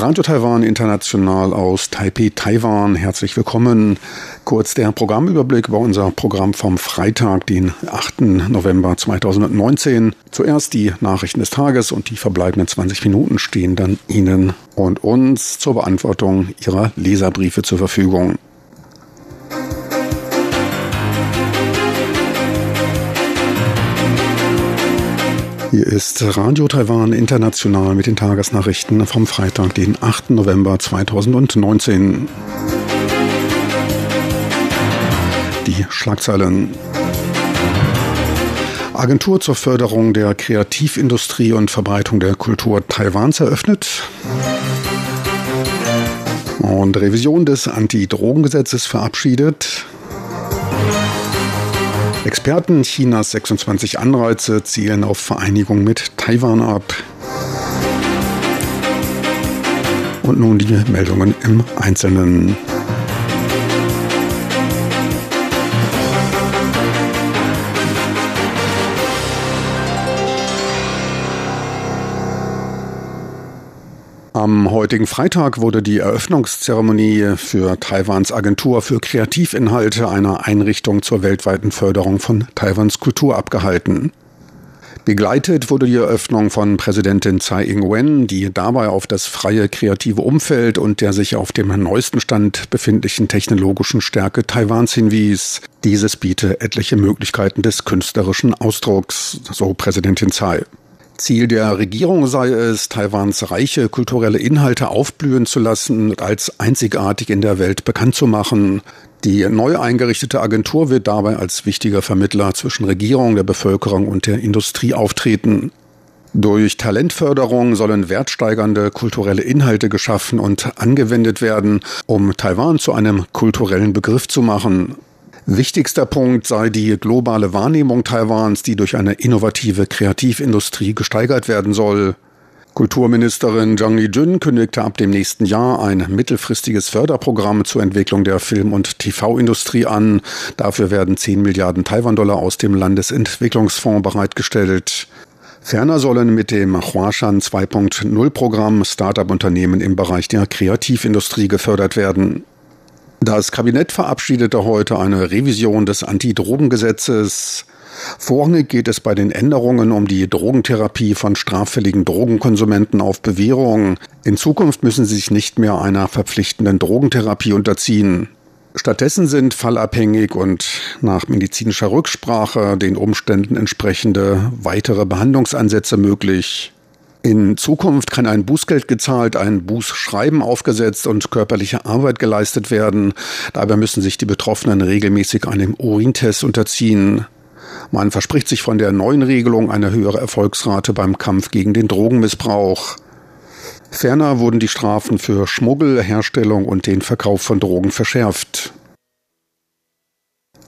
Radio Taiwan International aus Taipei, Taiwan. Herzlich willkommen. Kurz der Programmüberblick über unser Programm vom Freitag, den 8. November 2019. Zuerst die Nachrichten des Tages und die verbleibenden 20 Minuten stehen dann Ihnen und uns zur Beantwortung Ihrer Leserbriefe zur Verfügung. Hier ist Radio Taiwan International mit den Tagesnachrichten vom Freitag, den 8. November 2019. Die Schlagzeilen. Agentur zur Förderung der Kreativindustrie und Verbreitung der Kultur Taiwans eröffnet. Und Revision des Anti-Drogengesetzes verabschiedet. Experten Chinas 26 Anreize zielen auf Vereinigung mit Taiwan ab. Und nun die Meldungen im Einzelnen. Am heutigen Freitag wurde die Eröffnungszeremonie für Taiwans Agentur für Kreativinhalte einer Einrichtung zur weltweiten Förderung von Taiwans Kultur abgehalten. Begleitet wurde die Eröffnung von Präsidentin Tsai Ing-wen, die dabei auf das freie kreative Umfeld und der sich auf dem neuesten Stand befindlichen technologischen Stärke Taiwans hinwies. Dieses biete etliche Möglichkeiten des künstlerischen Ausdrucks, so Präsidentin Tsai. Ziel der Regierung sei es, Taiwans reiche kulturelle Inhalte aufblühen zu lassen und als einzigartig in der Welt bekannt zu machen. Die neu eingerichtete Agentur wird dabei als wichtiger Vermittler zwischen Regierung, der Bevölkerung und der Industrie auftreten. Durch Talentförderung sollen wertsteigernde kulturelle Inhalte geschaffen und angewendet werden, um Taiwan zu einem kulturellen Begriff zu machen. Wichtigster Punkt sei die globale Wahrnehmung Taiwans, die durch eine innovative Kreativindustrie gesteigert werden soll. Kulturministerin Zhang Li-jun kündigte ab dem nächsten Jahr ein mittelfristiges Förderprogramm zur Entwicklung der Film- und TV-Industrie an. Dafür werden 10 Milliarden Taiwan-Dollar aus dem Landesentwicklungsfonds bereitgestellt. Ferner sollen mit dem Huashan 2.0 Programm Start-up-Unternehmen im Bereich der Kreativindustrie gefördert werden. Das Kabinett verabschiedete heute eine Revision des Anti-Drogen-Gesetzes. Vorrangig geht es bei den Änderungen um die Drogentherapie von straffälligen Drogenkonsumenten auf Bewährung. In Zukunft müssen sie sich nicht mehr einer verpflichtenden Drogentherapie unterziehen. Stattdessen sind fallabhängig und nach medizinischer Rücksprache den Umständen entsprechende weitere Behandlungsansätze möglich. In Zukunft kann ein Bußgeld gezahlt, ein Bußschreiben aufgesetzt und körperliche Arbeit geleistet werden. Dabei müssen sich die Betroffenen regelmäßig einem Urintest unterziehen. Man verspricht sich von der neuen Regelung eine höhere Erfolgsrate beim Kampf gegen den Drogenmissbrauch. Ferner wurden die Strafen für Schmuggel, Herstellung und den Verkauf von Drogen verschärft.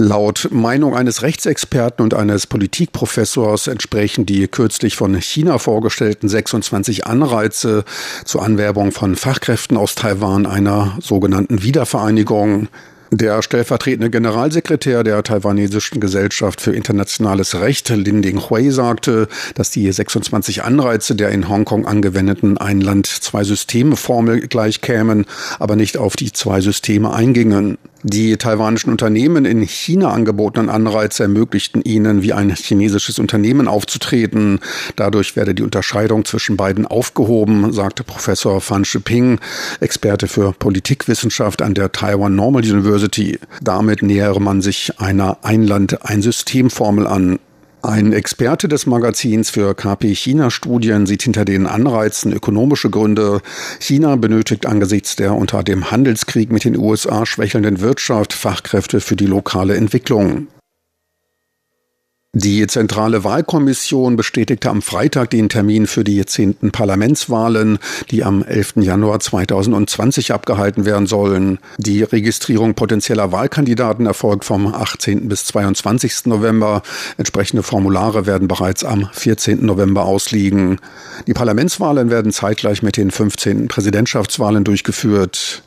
Laut Meinung eines Rechtsexperten und eines Politikprofessors entsprechen die kürzlich von China vorgestellten 26 Anreize zur Anwerbung von Fachkräften aus Taiwan einer sogenannten Wiedervereinigung. Der stellvertretende Generalsekretär der taiwanesischen Gesellschaft für internationales Recht, Lin Ding Hui, sagte, dass die 26 Anreize der in Hongkong angewendeten Ein-Land-Zwei-Systeme-Formel gleichkämen, aber nicht auf die zwei Systeme eingingen. Die taiwanischen Unternehmen in China angebotenen Anreize ermöglichten ihnen, wie ein chinesisches Unternehmen aufzutreten. Dadurch werde die Unterscheidung zwischen beiden aufgehoben, sagte Professor Fan Shiping, Experte für Politikwissenschaft an der Taiwan Normal University. Damit nähere man sich einer Ein-Land-Ein-System-Formel an. Ein Experte des Magazins für KP-China-Studien sieht hinter den Anreizen ökonomische Gründe. China benötigt angesichts der unter dem Handelskrieg mit den USA schwächelnden Wirtschaft Fachkräfte für die lokale Entwicklung. Die Zentrale Wahlkommission bestätigte am Freitag den Termin für die zehnten Parlamentswahlen, die am 11. Januar 2020 abgehalten werden sollen. Die Registrierung potenzieller Wahlkandidaten erfolgt vom 18. bis 22. November. Entsprechende Formulare werden bereits am 14. November ausliegen. Die Parlamentswahlen werden zeitgleich mit den 15. Präsidentschaftswahlen durchgeführt.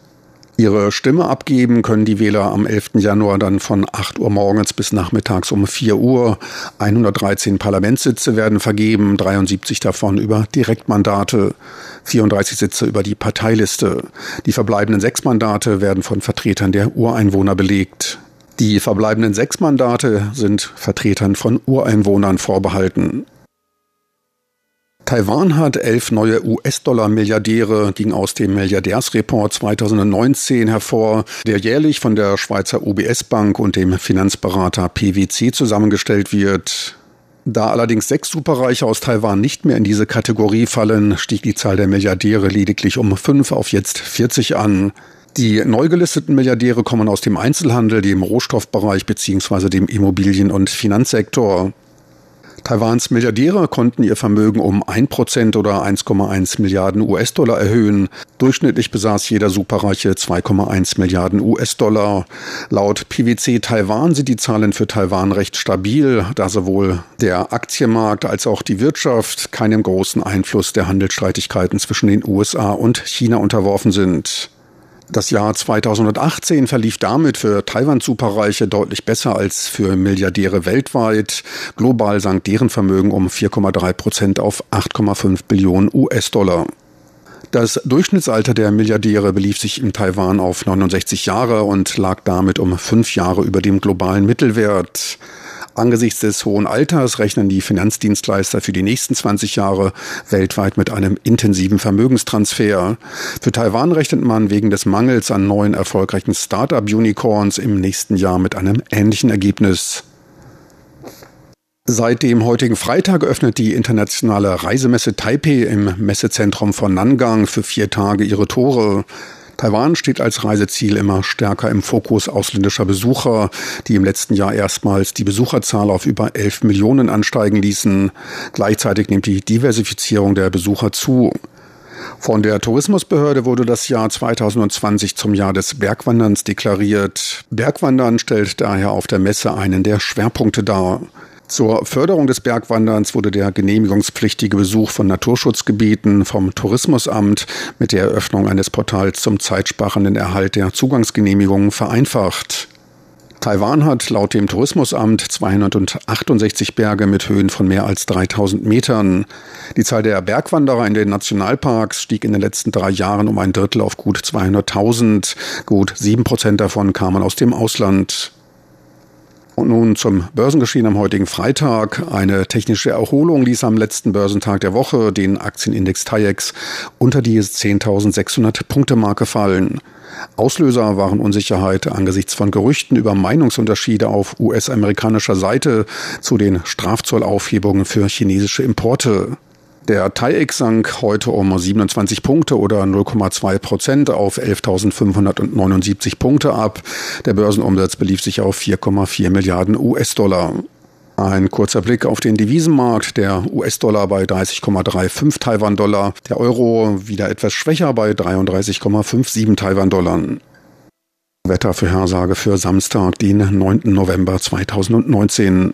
Ihre Stimme abgeben können die Wähler am 11. Januar dann von 8 Uhr morgens bis nachmittags um 4 Uhr. 113 Parlamentssitze werden vergeben, 73 davon über Direktmandate, 34 Sitze über die Parteiliste. Die verbleibenden sechs Mandate werden von Vertretern der Ureinwohner belegt. Die verbleibenden sechs Mandate sind Vertretern von Ureinwohnern vorbehalten. Taiwan hat elf neue US-Dollar-Milliardäre, ging aus dem Milliardärsreport 2019 hervor, der jährlich von der Schweizer UBS Bank und dem Finanzberater PwC zusammengestellt wird. Da allerdings sechs Superreiche aus Taiwan nicht mehr in diese Kategorie fallen, stieg die Zahl der Milliardäre lediglich um fünf auf jetzt 40 an. Die neu gelisteten Milliardäre kommen aus dem Einzelhandel, dem Rohstoffbereich bzw. dem Immobilien- und Finanzsektor. Taiwans Milliardäre konnten ihr Vermögen um 1% oder 1,1 Milliarden US-Dollar erhöhen. Durchschnittlich besaß jeder Superreiche 2,1 Milliarden US-Dollar. Laut PwC Taiwan sind die Zahlen für Taiwan recht stabil, da sowohl der Aktienmarkt als auch die Wirtschaft keinem großen Einfluss der Handelsstreitigkeiten zwischen den USA und China unterworfen sind. Das Jahr 2018 verlief damit für Taiwan-Superreiche deutlich besser als für Milliardäre weltweit. Global sank deren Vermögen um 4,3 Prozent auf 8,5 Billionen US-Dollar. Das Durchschnittsalter der Milliardäre belief sich in Taiwan auf 69 Jahre und lag damit um fünf Jahre über dem globalen Mittelwert. Angesichts des hohen Alters rechnen die Finanzdienstleister für die nächsten 20 Jahre weltweit mit einem intensiven Vermögenstransfer. Für Taiwan rechnet man wegen des Mangels an neuen erfolgreichen Start-up-Unicorns im nächsten Jahr mit einem ähnlichen Ergebnis. Seit dem heutigen Freitag öffnet die internationale Reisemesse Taipei im Messezentrum von Nangang für vier Tage ihre Tore. Taiwan steht als Reiseziel immer stärker im Fokus ausländischer Besucher, die im letzten Jahr erstmals die Besucherzahl auf über 11 Millionen ansteigen ließen. Gleichzeitig nimmt die Diversifizierung der Besucher zu. Von der Tourismusbehörde wurde das Jahr 2020 zum Jahr des Bergwanderns deklariert. Bergwandern stellt daher auf der Messe einen der Schwerpunkte dar. Zur Förderung des Bergwanderns wurde der genehmigungspflichtige Besuch von Naturschutzgebieten vom Tourismusamt mit der Eröffnung eines Portals zum zeitsparenden Erhalt der Zugangsgenehmigungen vereinfacht. Taiwan hat laut dem Tourismusamt 268 Berge mit Höhen von mehr als 3000 Metern. Die Zahl der Bergwanderer in den Nationalparks stieg in den letzten drei Jahren um ein Drittel auf gut 200.000. Gut sieben Prozent davon kamen aus dem Ausland. Und nun zum Börsengeschehen am heutigen Freitag. Eine technische Erholung ließ am letzten Börsentag der Woche den Aktienindex TAIEX unter die 10.600 Punkte Marke fallen. Auslöser waren Unsicherheit angesichts von Gerüchten über Meinungsunterschiede auf US-amerikanischer Seite zu den Strafzollaufhebungen für chinesische Importe. Der TAIEX sank heute um 27 Punkte oder 0,2 Prozent auf 11.579 Punkte ab. Der Börsenumsatz belief sich auf 4,4 Milliarden US-Dollar. Ein kurzer Blick auf den Devisenmarkt. Der US-Dollar bei 30,35 Taiwan-Dollar. Der Euro wieder etwas schwächer bei 33,57 Taiwan-Dollar. Wettervorhersage für Samstag, den 9. November 2019.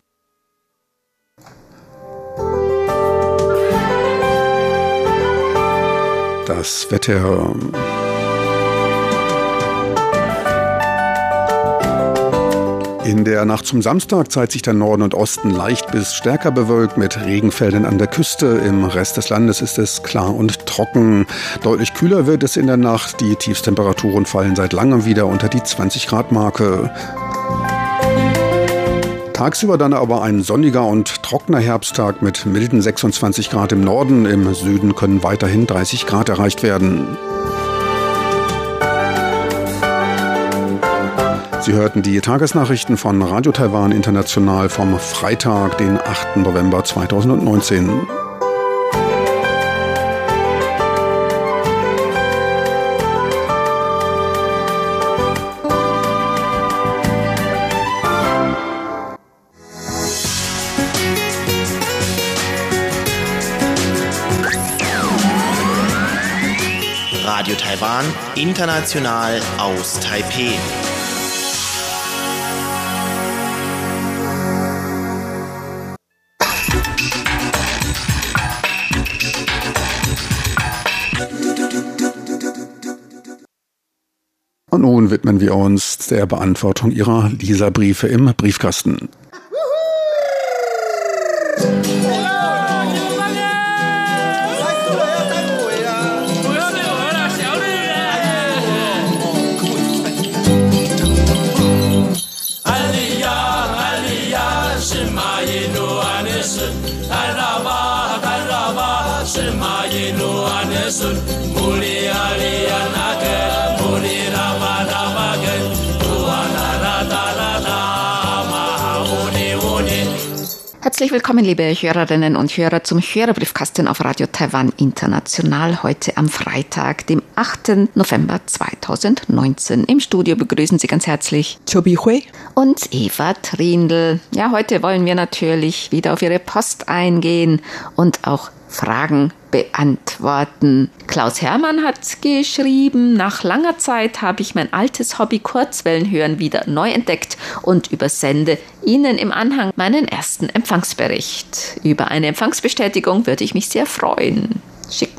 das Wetter. In der Nacht zum Samstag zeigt sich der Norden und Osten leicht bis stärker bewölkt mit Regenfeldern an der Küste. Im Rest des Landes ist es klar und trocken. Deutlich kühler wird es in der Nacht. Die Tiefstemperaturen fallen seit langem wieder unter die 20 Grad Marke. Tagsüber dann aber ein sonniger und trockener Herbsttag mit milden 26 Grad im Norden. Im Süden können weiterhin 30 Grad erreicht werden. Sie hörten die Tagesnachrichten von Radio Taiwan International vom Freitag, den 8. November 2019. Taiwan, international aus Taipeh. Und nun widmen wir uns der Beantwortung Ihrer Leserbriefe im Briefkasten. Herzlich willkommen, liebe Hörerinnen und Hörer, zum Hörerbriefkasten auf Radio Taiwan International heute am Freitag, dem 8. November 2019. Im Studio begrüßen Sie ganz herzlich Chobi Hui und Eva Trindl. Ja, heute wollen wir natürlich wieder auf Ihre Post eingehen und auch Fragen beantworten. Klaus Hermann hat geschrieben, nach langer Zeit habe ich mein altes Hobby Kurzwellenhören wieder neu entdeckt und übersende Ihnen im Anhang meinen ersten Empfangsbericht. Über eine Empfangsbestätigung würde ich mich sehr freuen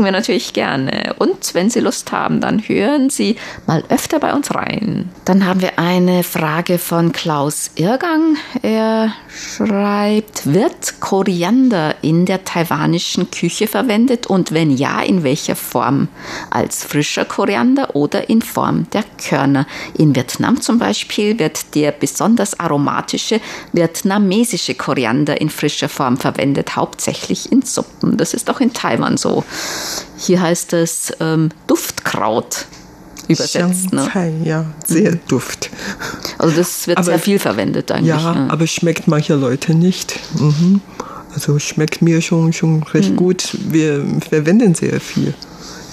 schicken wir natürlich gerne. Und wenn Sie Lust haben, dann hören Sie mal öfter bei uns rein. Dann haben wir eine Frage von Klaus Irgang. Er schreibt, wird Koriander in der taiwanischen Küche verwendet und wenn ja, in welcher Form? Als frischer Koriander oder in Form der Körner? In Vietnam zum Beispiel wird der besonders aromatische vietnamesische Koriander in frischer Form verwendet, hauptsächlich in Suppen. Das ist auch in Taiwan so. Hier heißt es ähm, Duftkraut übersetzt. Ne? Ja, sehr mhm. Duft. Also das wird aber, sehr viel verwendet eigentlich. Ja, ja, aber schmeckt manche Leute nicht. Mhm. Also schmeckt mir schon, schon recht mhm. gut. Wir verwenden sehr viel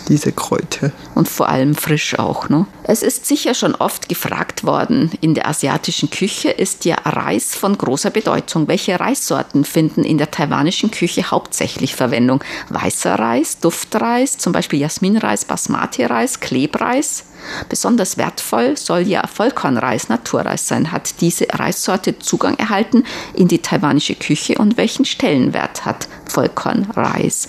diese Kräuter. Und vor allem frisch auch. Ne? Es ist sicher schon oft gefragt worden, in der asiatischen Küche ist ja Reis von großer Bedeutung. Welche Reissorten finden in der taiwanischen Küche hauptsächlich Verwendung? Weißer Reis, Duftreis, zum Beispiel Jasminreis, Basmati-Reis, Klebreis? Besonders wertvoll soll ja Vollkornreis, Naturreis sein. Hat diese Reissorte Zugang erhalten in die taiwanische Küche und welchen Stellenwert hat Vollkornreis?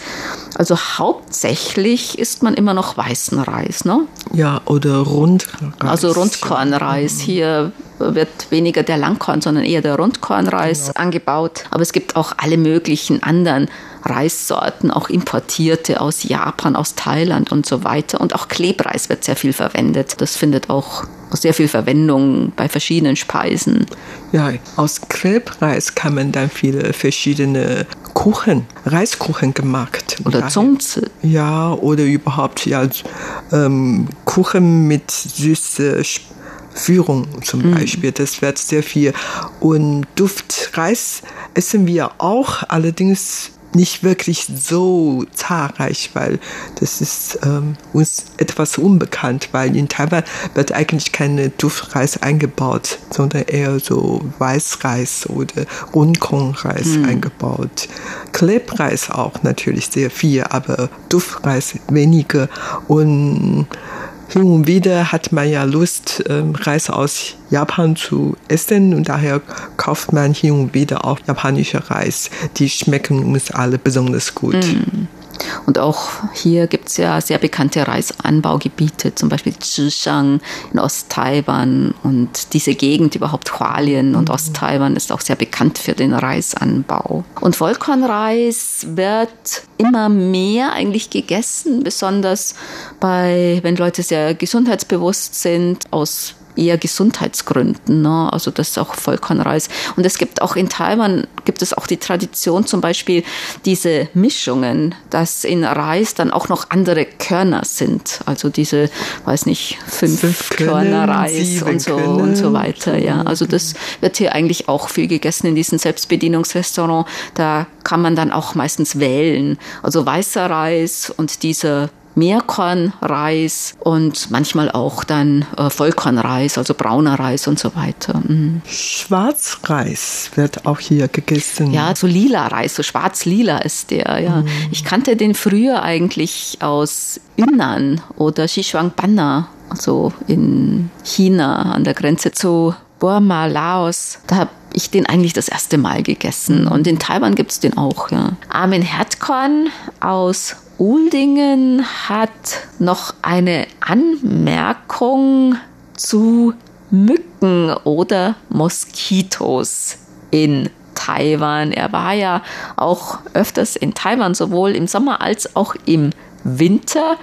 Also hauptsächlich isst man immer noch weißen Reis, ne? Ja, oder Rundreis. Also Rundkornreis. Hier wird weniger der Langkorn, sondern eher der Rundkornreis genau. angebaut. Aber es gibt auch alle möglichen anderen Reissorten, auch importierte aus Japan, aus Thailand und so weiter. Und auch Klebreis wird sehr viel verwendet. Das findet auch sehr viel Verwendung bei verschiedenen Speisen. Ja, aus Klebreis kann man dann viele verschiedene Kuchen, Reiskuchen gemacht. Oder Zungze. Ja, oder überhaupt ja, ähm, Kuchen mit süße Führung zum mhm. Beispiel. Das wird sehr viel. Und Duftreis essen wir auch, allerdings nicht wirklich so zahlreich, weil das ist ähm, uns etwas unbekannt, weil in Taiwan wird eigentlich keine Duftreis eingebaut, sondern eher so Weißreis oder Rundkornreis hm. eingebaut. Klebreis auch natürlich sehr viel, aber Duftreis weniger und hin und wieder hat man ja Lust, ähm, Reis aus Japan zu essen und daher kauft man hin und wieder auch japanische Reis. Die schmecken uns alle besonders gut. Mm. Und auch hier gibt es ja sehr bekannte Reisanbaugebiete, zum Beispiel Zhishan in Ost-Taiwan und diese Gegend überhaupt Hualien und mhm. Ost-Taiwan ist auch sehr bekannt für den Reisanbau. Und Vollkornreis wird immer mehr eigentlich gegessen, besonders bei, wenn Leute sehr gesundheitsbewusst sind, aus eher Gesundheitsgründen. Ne? Also das ist auch Vollkornreis. Und es gibt auch in Taiwan gibt es auch die Tradition, zum Beispiel diese Mischungen, dass in Reis dann auch noch andere Körner sind. Also diese, weiß nicht, fünf, fünf Körner Reis und so können. und so weiter. Ja, also das wird hier eigentlich auch viel gegessen in diesen Selbstbedienungsrestaurant. Da kann man dann auch meistens wählen. Also weißer Reis und dieser Meerkornreis und manchmal auch dann äh, Vollkornreis, also brauner Reis und so weiter. Mhm. Schwarzreis wird auch hier gegessen. Ja, so lila Reis, so schwarz-lila ist der. Ja. Mhm. Ich kannte den früher eigentlich aus Yunnan oder Xishuangbanna, also in China an der Grenze zu Burma, Laos. Da habe ich den eigentlich das erste Mal gegessen. Und in Taiwan gibt es den auch. Ja. Armin Herdkorn aus Uldingen hat noch eine Anmerkung zu Mücken oder Moskitos in Taiwan. Er war ja auch öfters in Taiwan, sowohl im Sommer als auch im Winter.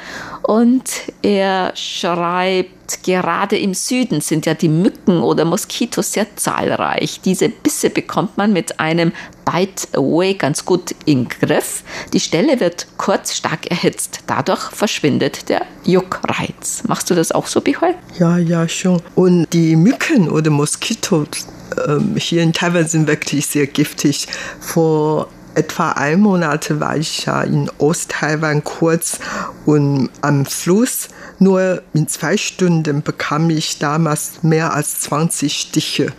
Und er schreibt, gerade im Süden sind ja die Mücken oder Moskitos sehr zahlreich. Diese Bisse bekommt man mit einem Bite Away ganz gut in Griff. Die Stelle wird kurz stark erhitzt. Dadurch verschwindet der Juckreiz. Machst du das auch so, Bihol? Ja, ja, schon. Und die Mücken oder Moskitos ähm, hier in Taiwan sind wirklich sehr giftig. Vor etwa ein Monat war ich ja in Ost-Taiwan kurz und am Fluss. Nur in zwei Stunden bekam ich damals mehr als 20 Stiche.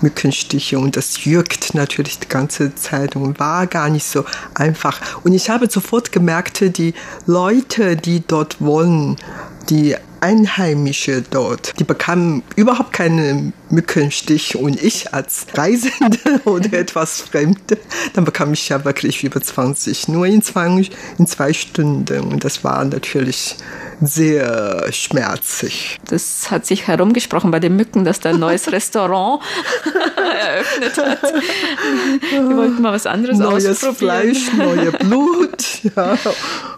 Mückenstiche und das juckt natürlich die ganze Zeit und war gar nicht so einfach. Und ich habe sofort gemerkt, die Leute, die dort wohnen, die Einheimische dort, die bekamen überhaupt keinen Mückenstich und ich als Reisende oder etwas Fremde, dann bekam ich ja wirklich über 20, nur in zwei, in zwei Stunden. Und das war natürlich sehr schmerzlich. Das hat sich herumgesprochen bei den Mücken, dass da ein neues Restaurant eröffnet hat. Wir wollten mal was anderes Neues ausprobieren. Fleisch, neue Blut, ja,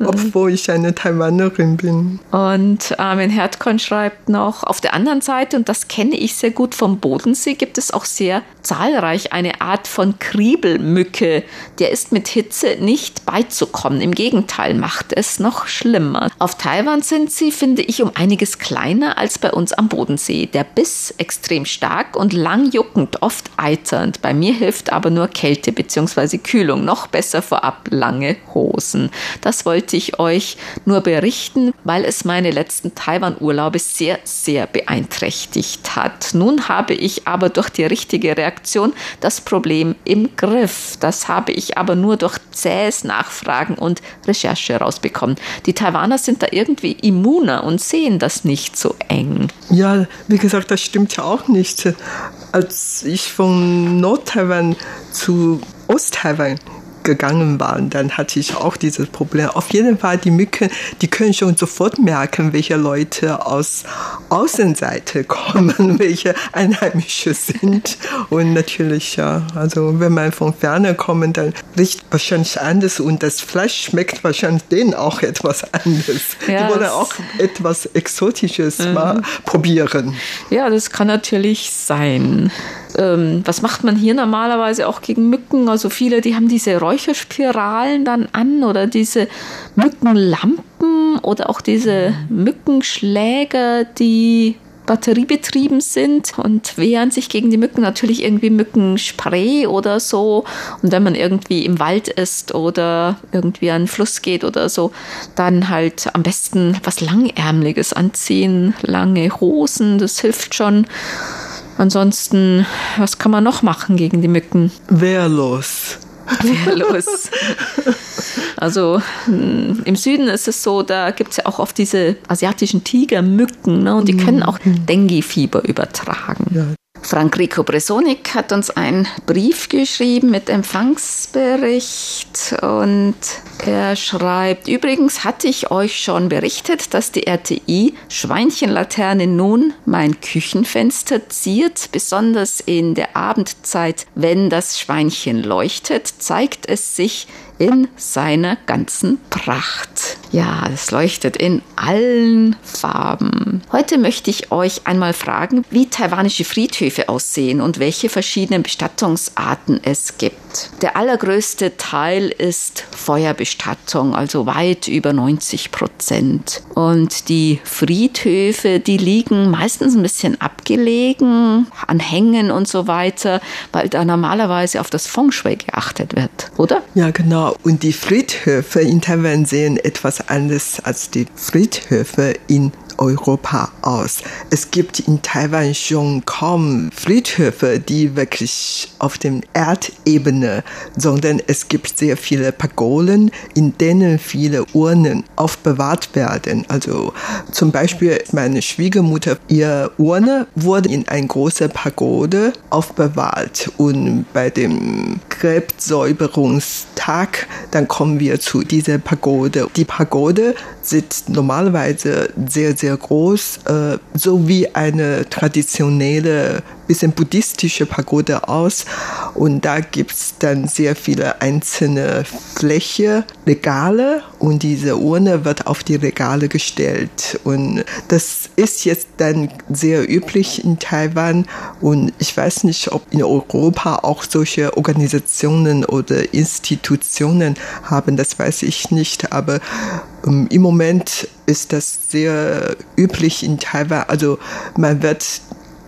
obwohl ich eine Taiwanerin bin. Und Armin Herdkorn schreibt noch, auf der anderen Seite, und das kenne ich sehr gut vom Bodensee, gibt es auch sehr zahlreich eine Art von Kriebelmücke. Der ist mit Hitze nicht beizukommen. Im Gegenteil, macht es noch schlimmer. Auf Taiwan sind sie, finde ich, um einiges kleiner als bei uns am Bodensee. Der Biss extrem stark und lang juckend, oft eiternd. Bei mir hilft aber nur Kälte bzw. Kühlung. Noch besser vorab lange Hosen. Das wollte ich euch nur berichten, weil es meine letzten Taiwan-Urlaube sehr, sehr beeinträchtigt hat. Nun habe ich aber durch die richtige Reaktion das Problem im Griff. Das habe ich aber nur durch zähes Nachfragen und Recherche rausbekommen. Die Taiwaner sind da irgendwie immuner und sehen das nicht so eng. Ja, wie gesagt, das stimmt ja auch nicht. Als ich von Nord-Taiwan zu Ost-Taiwan gegangen war, dann hatte ich auch dieses Problem. Auf jeden Fall, die Mücken, die können schon sofort merken, welche Leute aus Außenseite kommen, welche Einheimische sind. Und natürlich, ja, also wenn man von Ferne kommt, dann riecht wahrscheinlich anders und das Fleisch schmeckt wahrscheinlich denen auch etwas anders. Ja, die wollen auch etwas Exotisches mal probieren. Ja, das kann natürlich sein. Ähm, was macht man hier normalerweise auch gegen Mücken? Also viele, die haben diese Räucherspiralen dann an oder diese Mückenlampen oder auch diese Mückenschläger, die batteriebetrieben sind und wehren sich gegen die Mücken natürlich irgendwie Mückenspray oder so. Und wenn man irgendwie im Wald ist oder irgendwie an den Fluss geht oder so, dann halt am besten was Langärmliches anziehen, lange Hosen, das hilft schon. Ansonsten, was kann man noch machen gegen die Mücken? Wehrlos. Wehrlos. Also mh, im Süden ist es so, da gibt es ja auch oft diese asiatischen Tigermücken ne, und die können auch Dengue-Fieber übertragen. Ja. Frank Rico Bresonik hat uns einen Brief geschrieben mit Empfangsbericht und er schreibt, übrigens hatte ich euch schon berichtet, dass die RTI Schweinchenlaterne nun mein Küchenfenster ziert, besonders in der Abendzeit, wenn das Schweinchen leuchtet, zeigt es sich in seiner ganzen Pracht. Ja, es leuchtet in allen Farben. Heute möchte ich euch einmal fragen, wie taiwanische Friedhöfe aussehen und welche verschiedenen Bestattungsarten es gibt. Der allergrößte Teil ist Feuerbestattung, also weit über 90 Prozent. Und die Friedhöfe, die liegen meistens ein bisschen abgelegen, an Hängen und so weiter, weil da normalerweise auf das Feng Shui geachtet wird, oder? Ja, genau. Und die Friedhöfe in Taiwan sehen etwas anders als die Friedhöfe in Europa aus. Es gibt in Taiwan schon kaum Friedhöfe, die wirklich auf dem Erdebene, sondern es gibt sehr viele Pagolen, in denen viele Urnen aufbewahrt werden. Also zum Beispiel meine Schwiegermutter, ihr Urne wurde in eine große Pagode aufbewahrt und bei dem Gräbsäuberungstag, dann kommen wir zu dieser Pagode. Die Pagode sieht normalerweise sehr, sehr groß, äh, so wie eine traditionelle bisschen buddhistische Pagode aus. Und da gibt es dann sehr viele einzelne Fläche, Regale und diese Urne wird auf die Regale gestellt. Und das ist jetzt dann sehr üblich in Taiwan. Und ich weiß nicht, ob in Europa auch solche Organisationen oder Institutionen haben, das weiß ich nicht. Aber ähm, im Moment ist das sehr üblich in Taiwan. Also man wird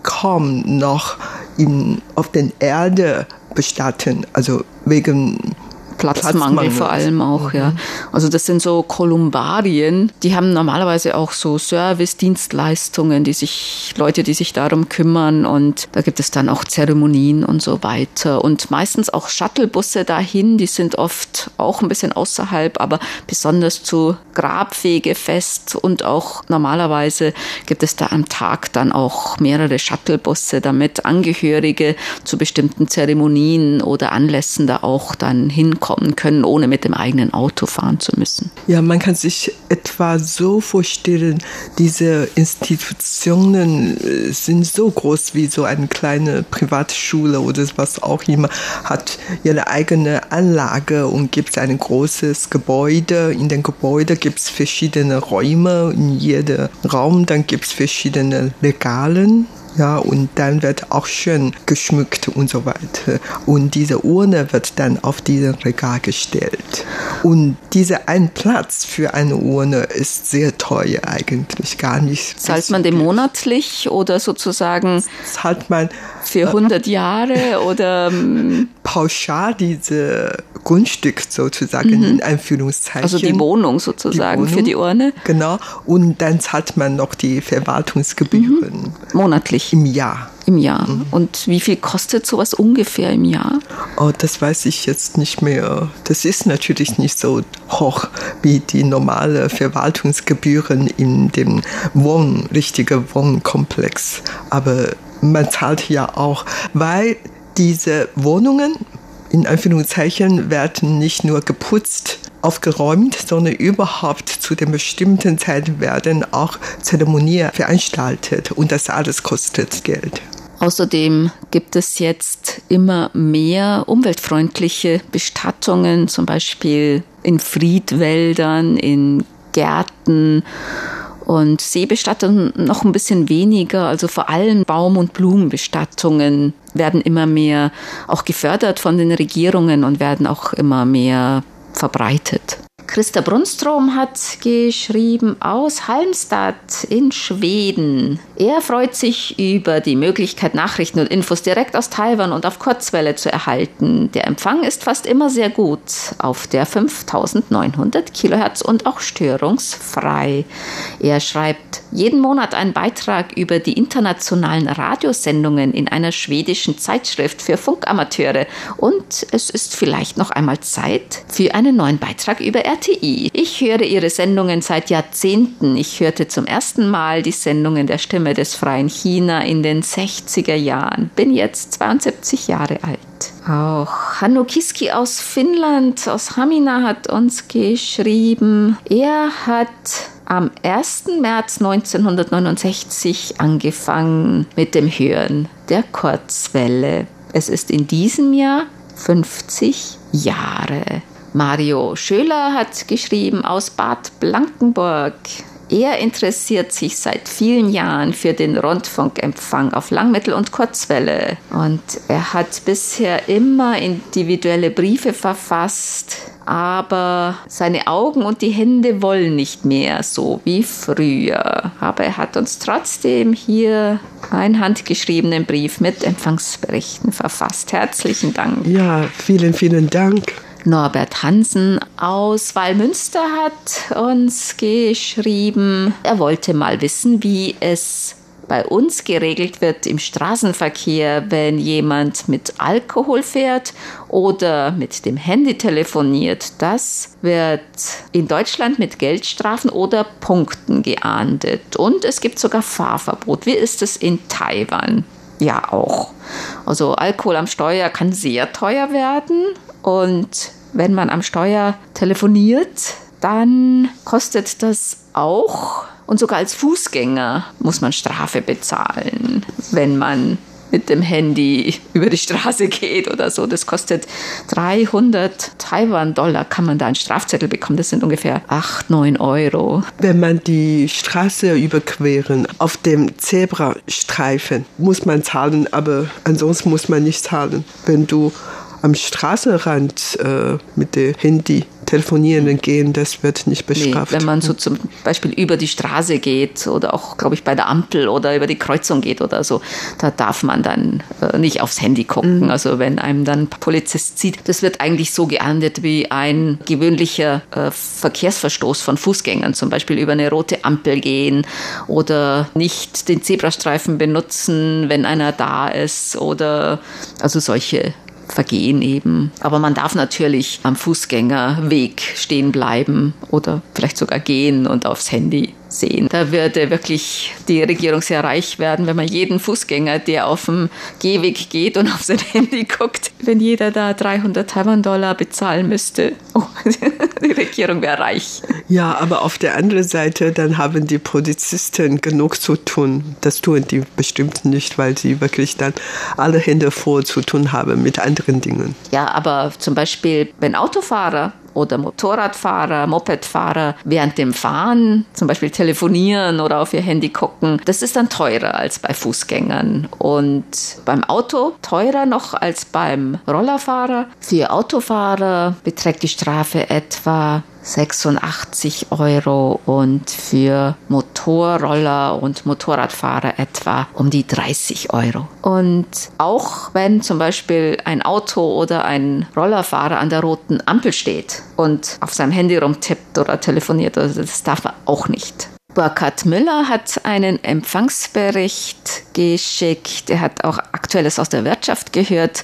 kaum noch in, auf der Erde bestatten, also wegen Platzmangel vor allem auch, ja. Also das sind so Kolumbarien, die haben normalerweise auch so Service-Dienstleistungen, die sich, Leute, die sich darum kümmern und da gibt es dann auch Zeremonien und so weiter. Und meistens auch Shuttlebusse dahin, die sind oft auch ein bisschen außerhalb, aber besonders zu Grabwegefest und auch normalerweise gibt es da am Tag dann auch mehrere Shuttlebusse, damit Angehörige zu bestimmten Zeremonien oder Anlässen da auch dann hinkommen kommen können, ohne mit dem eigenen Auto fahren zu müssen. Ja, man kann sich etwa so vorstellen, diese Institutionen äh, sind so groß wie so eine kleine Privatschule oder was auch immer, hat ihre eigene Anlage und gibt ein großes Gebäude. In dem Gebäude gibt es verschiedene Räume, in jedem Raum dann gibt es verschiedene Regalen ja, und dann wird auch schön geschmückt und so weiter. Und diese Urne wird dann auf diesen Regal gestellt. Und dieser ein Platz für eine Urne ist sehr teuer eigentlich, gar nicht. Zahlt man den monatlich oder sozusagen? Zahlt man für 100 Jahre oder ähm, pauschal diese Grundstück sozusagen mhm. in Anführungszeichen. Also die Wohnung sozusagen die Wohnung, für die Urne. Genau. Und dann zahlt man noch die Verwaltungsgebühren. Mhm. Monatlich. Im Jahr. Im Jahr. Mhm. Und wie viel kostet sowas ungefähr im Jahr? Oh, das weiß ich jetzt nicht mehr. Das ist natürlich nicht so hoch wie die normale Verwaltungsgebühren in dem Wohn, richtigen Wohnkomplex. Aber man zahlt ja auch, weil diese Wohnungen in Anführungszeichen werden nicht nur geputzt, aufgeräumt, sondern überhaupt zu den bestimmten Zeiten werden auch Zeremonien veranstaltet und das alles kostet Geld. Außerdem gibt es jetzt immer mehr umweltfreundliche Bestattungen, zum Beispiel in Friedwäldern, in Gärten und Seebestattungen noch ein bisschen weniger, also vor allem Baum- und Blumenbestattungen werden immer mehr auch gefördert von den Regierungen und werden auch immer mehr verbreitet. Christa Brunstrom hat geschrieben aus Halmstad in Schweden. Er freut sich über die Möglichkeit, Nachrichten und Infos direkt aus Taiwan und auf Kurzwelle zu erhalten. Der Empfang ist fast immer sehr gut auf der 5900 Kilohertz und auch störungsfrei. Er schreibt jeden Monat einen Beitrag über die internationalen Radiosendungen in einer schwedischen Zeitschrift für Funkamateure und es ist vielleicht noch einmal Zeit für einen neuen Beitrag über RTI. Ich höre Ihre Sendungen seit Jahrzehnten. Ich hörte zum ersten Mal die Sendungen der Stimme des freien China in den 60er Jahren. Bin jetzt 72 Jahre alt. Auch Hanno Kiski aus Finnland, aus Hamina, hat uns geschrieben. Er hat am 1. März 1969 angefangen mit dem Hören der Kurzwelle. Es ist in diesem Jahr 50 Jahre. Mario Schöler hat geschrieben aus Bad Blankenburg. Er interessiert sich seit vielen Jahren für den Rundfunkempfang auf Langmittel- und Kurzwelle. Und er hat bisher immer individuelle Briefe verfasst, aber seine Augen und die Hände wollen nicht mehr so wie früher. Aber er hat uns trotzdem hier einen handgeschriebenen Brief mit Empfangsberichten verfasst. Herzlichen Dank. Ja, vielen, vielen Dank. Norbert Hansen aus Wallmünster hat uns geschrieben, er wollte mal wissen, wie es bei uns geregelt wird im Straßenverkehr, wenn jemand mit Alkohol fährt oder mit dem Handy telefoniert. Das wird in Deutschland mit Geldstrafen oder Punkten geahndet. Und es gibt sogar Fahrverbot. Wie ist es in Taiwan? Ja auch. Also Alkohol am Steuer kann sehr teuer werden und wenn man am Steuer telefoniert, dann kostet das auch und sogar als Fußgänger muss man Strafe bezahlen, wenn man mit dem Handy über die Straße geht oder so. Das kostet 300 Taiwan-Dollar, kann man da einen Strafzettel bekommen. Das sind ungefähr 8, 9 Euro. Wenn man die Straße überqueren auf dem Zebrastreifen, muss man zahlen, aber ansonsten muss man nicht zahlen. Wenn du am Straßenrand äh, mit dem Handy telefonieren gehen, das wird nicht bestraft. Nee, wenn man so zum Beispiel über die Straße geht oder auch, glaube ich, bei der Ampel oder über die Kreuzung geht oder so, da darf man dann äh, nicht aufs Handy gucken. Mhm. Also wenn einem dann ein Polizist sieht, das wird eigentlich so geahndet wie ein gewöhnlicher äh, Verkehrsverstoß von Fußgängern, zum Beispiel über eine rote Ampel gehen oder nicht den Zebrastreifen benutzen, wenn einer da ist oder also solche Vergehen eben. Aber man darf natürlich am Fußgängerweg stehen bleiben oder vielleicht sogar gehen und aufs Handy sehen. Da würde wirklich die Regierung sehr reich werden, wenn man jeden Fußgänger, der auf dem Gehweg geht und auf sein Handy guckt, wenn jeder da 300 Taiwan-Dollar bezahlen müsste. Oh, die Regierung wäre reich. Ja, aber auf der anderen Seite, dann haben die Polizisten genug zu tun. Das tun die bestimmt nicht, weil sie wirklich dann alle Hände voll zu tun haben mit anderen Dingen. Ja, aber zum Beispiel, wenn Autofahrer oder Motorradfahrer, Mopedfahrer während dem Fahren zum Beispiel telefonieren oder auf ihr Handy gucken. Das ist dann teurer als bei Fußgängern. Und beim Auto teurer noch als beim Rollerfahrer. Für Autofahrer beträgt die Strafe etwa 86 Euro und für Motorroller und Motorradfahrer etwa um die 30 Euro. Und auch wenn zum Beispiel ein Auto oder ein Rollerfahrer an der roten Ampel steht und auf seinem Handy rumtippt oder telefoniert, also das darf er auch nicht. Burkhard Müller hat einen Empfangsbericht geschickt. Er hat auch Aktuelles aus der Wirtschaft gehört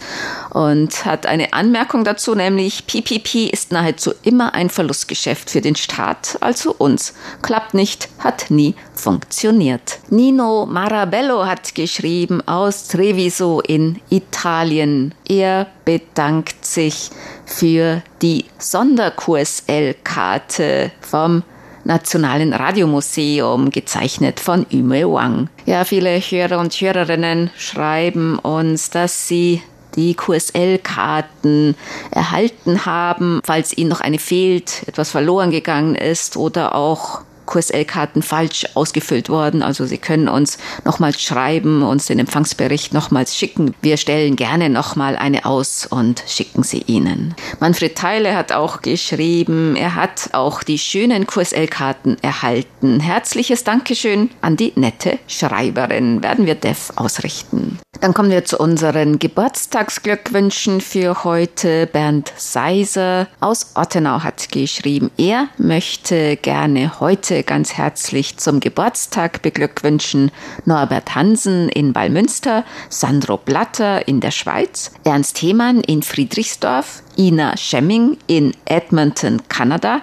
und hat eine Anmerkung dazu, nämlich PPP ist nahezu immer ein Verlustgeschäft für den Staat, also uns. Klappt nicht, hat nie funktioniert. Nino Marabello hat geschrieben aus Treviso in Italien. Er bedankt sich für die Sonder-QSL-Karte vom Nationalen Radiomuseum, gezeichnet von Yume Wang. Ja, viele Hörer und Hörerinnen schreiben uns, dass sie die QSL-Karten erhalten haben, falls ihnen noch eine fehlt, etwas verloren gegangen ist oder auch QSL-Karten falsch ausgefüllt worden. Also Sie können uns nochmals schreiben, uns den Empfangsbericht nochmals schicken. Wir stellen gerne nochmal eine aus und schicken sie Ihnen. Manfred Theile hat auch geschrieben, er hat auch die schönen QSL-Karten erhalten. Herzliches Dankeschön an die nette Schreiberin. Werden wir Dev ausrichten. Dann kommen wir zu unseren Geburtstagsglückwünschen für heute. Bernd Seiser aus Ottenau hat geschrieben, er möchte gerne heute ganz herzlich zum Geburtstag beglückwünschen Norbert Hansen in Wallmünster, Sandro Blatter in der Schweiz, Ernst Hemann in Friedrichsdorf, Ina Schemming in Edmonton, Kanada,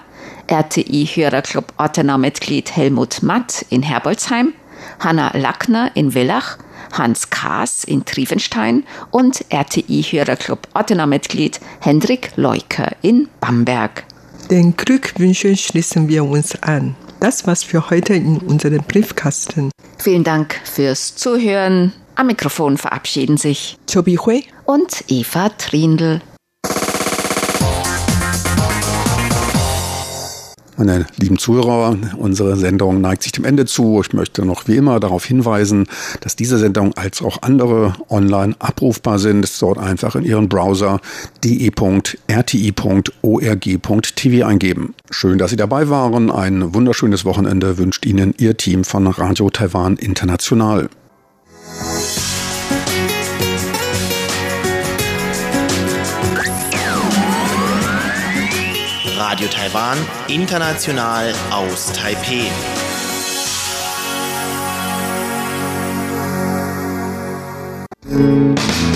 RTI-Hörerclub Ottenau-Mitglied Helmut Matt in Herbolzheim, Hanna Lackner in Villach, Hans Kaas in Triefenstein und RTI-Hörerclub Ottenau-Mitglied Hendrik Leuker in Bamberg. Den Glückwünschen schließen wir uns an. Das war's für heute in unserem Briefkasten. Vielen Dank fürs Zuhören. Am Mikrofon verabschieden sich Chobi Hui und Eva Trindl. Meine lieben Zuhörer, unsere Sendung neigt sich dem Ende zu. Ich möchte noch wie immer darauf hinweisen, dass diese Sendung als auch andere online abrufbar sind. Dort einfach in Ihren Browser de.rti.org.tv eingeben. Schön, dass Sie dabei waren. Ein wunderschönes Wochenende wünscht Ihnen Ihr Team von Radio Taiwan International. Radio Taiwan, international aus Taipei. Musik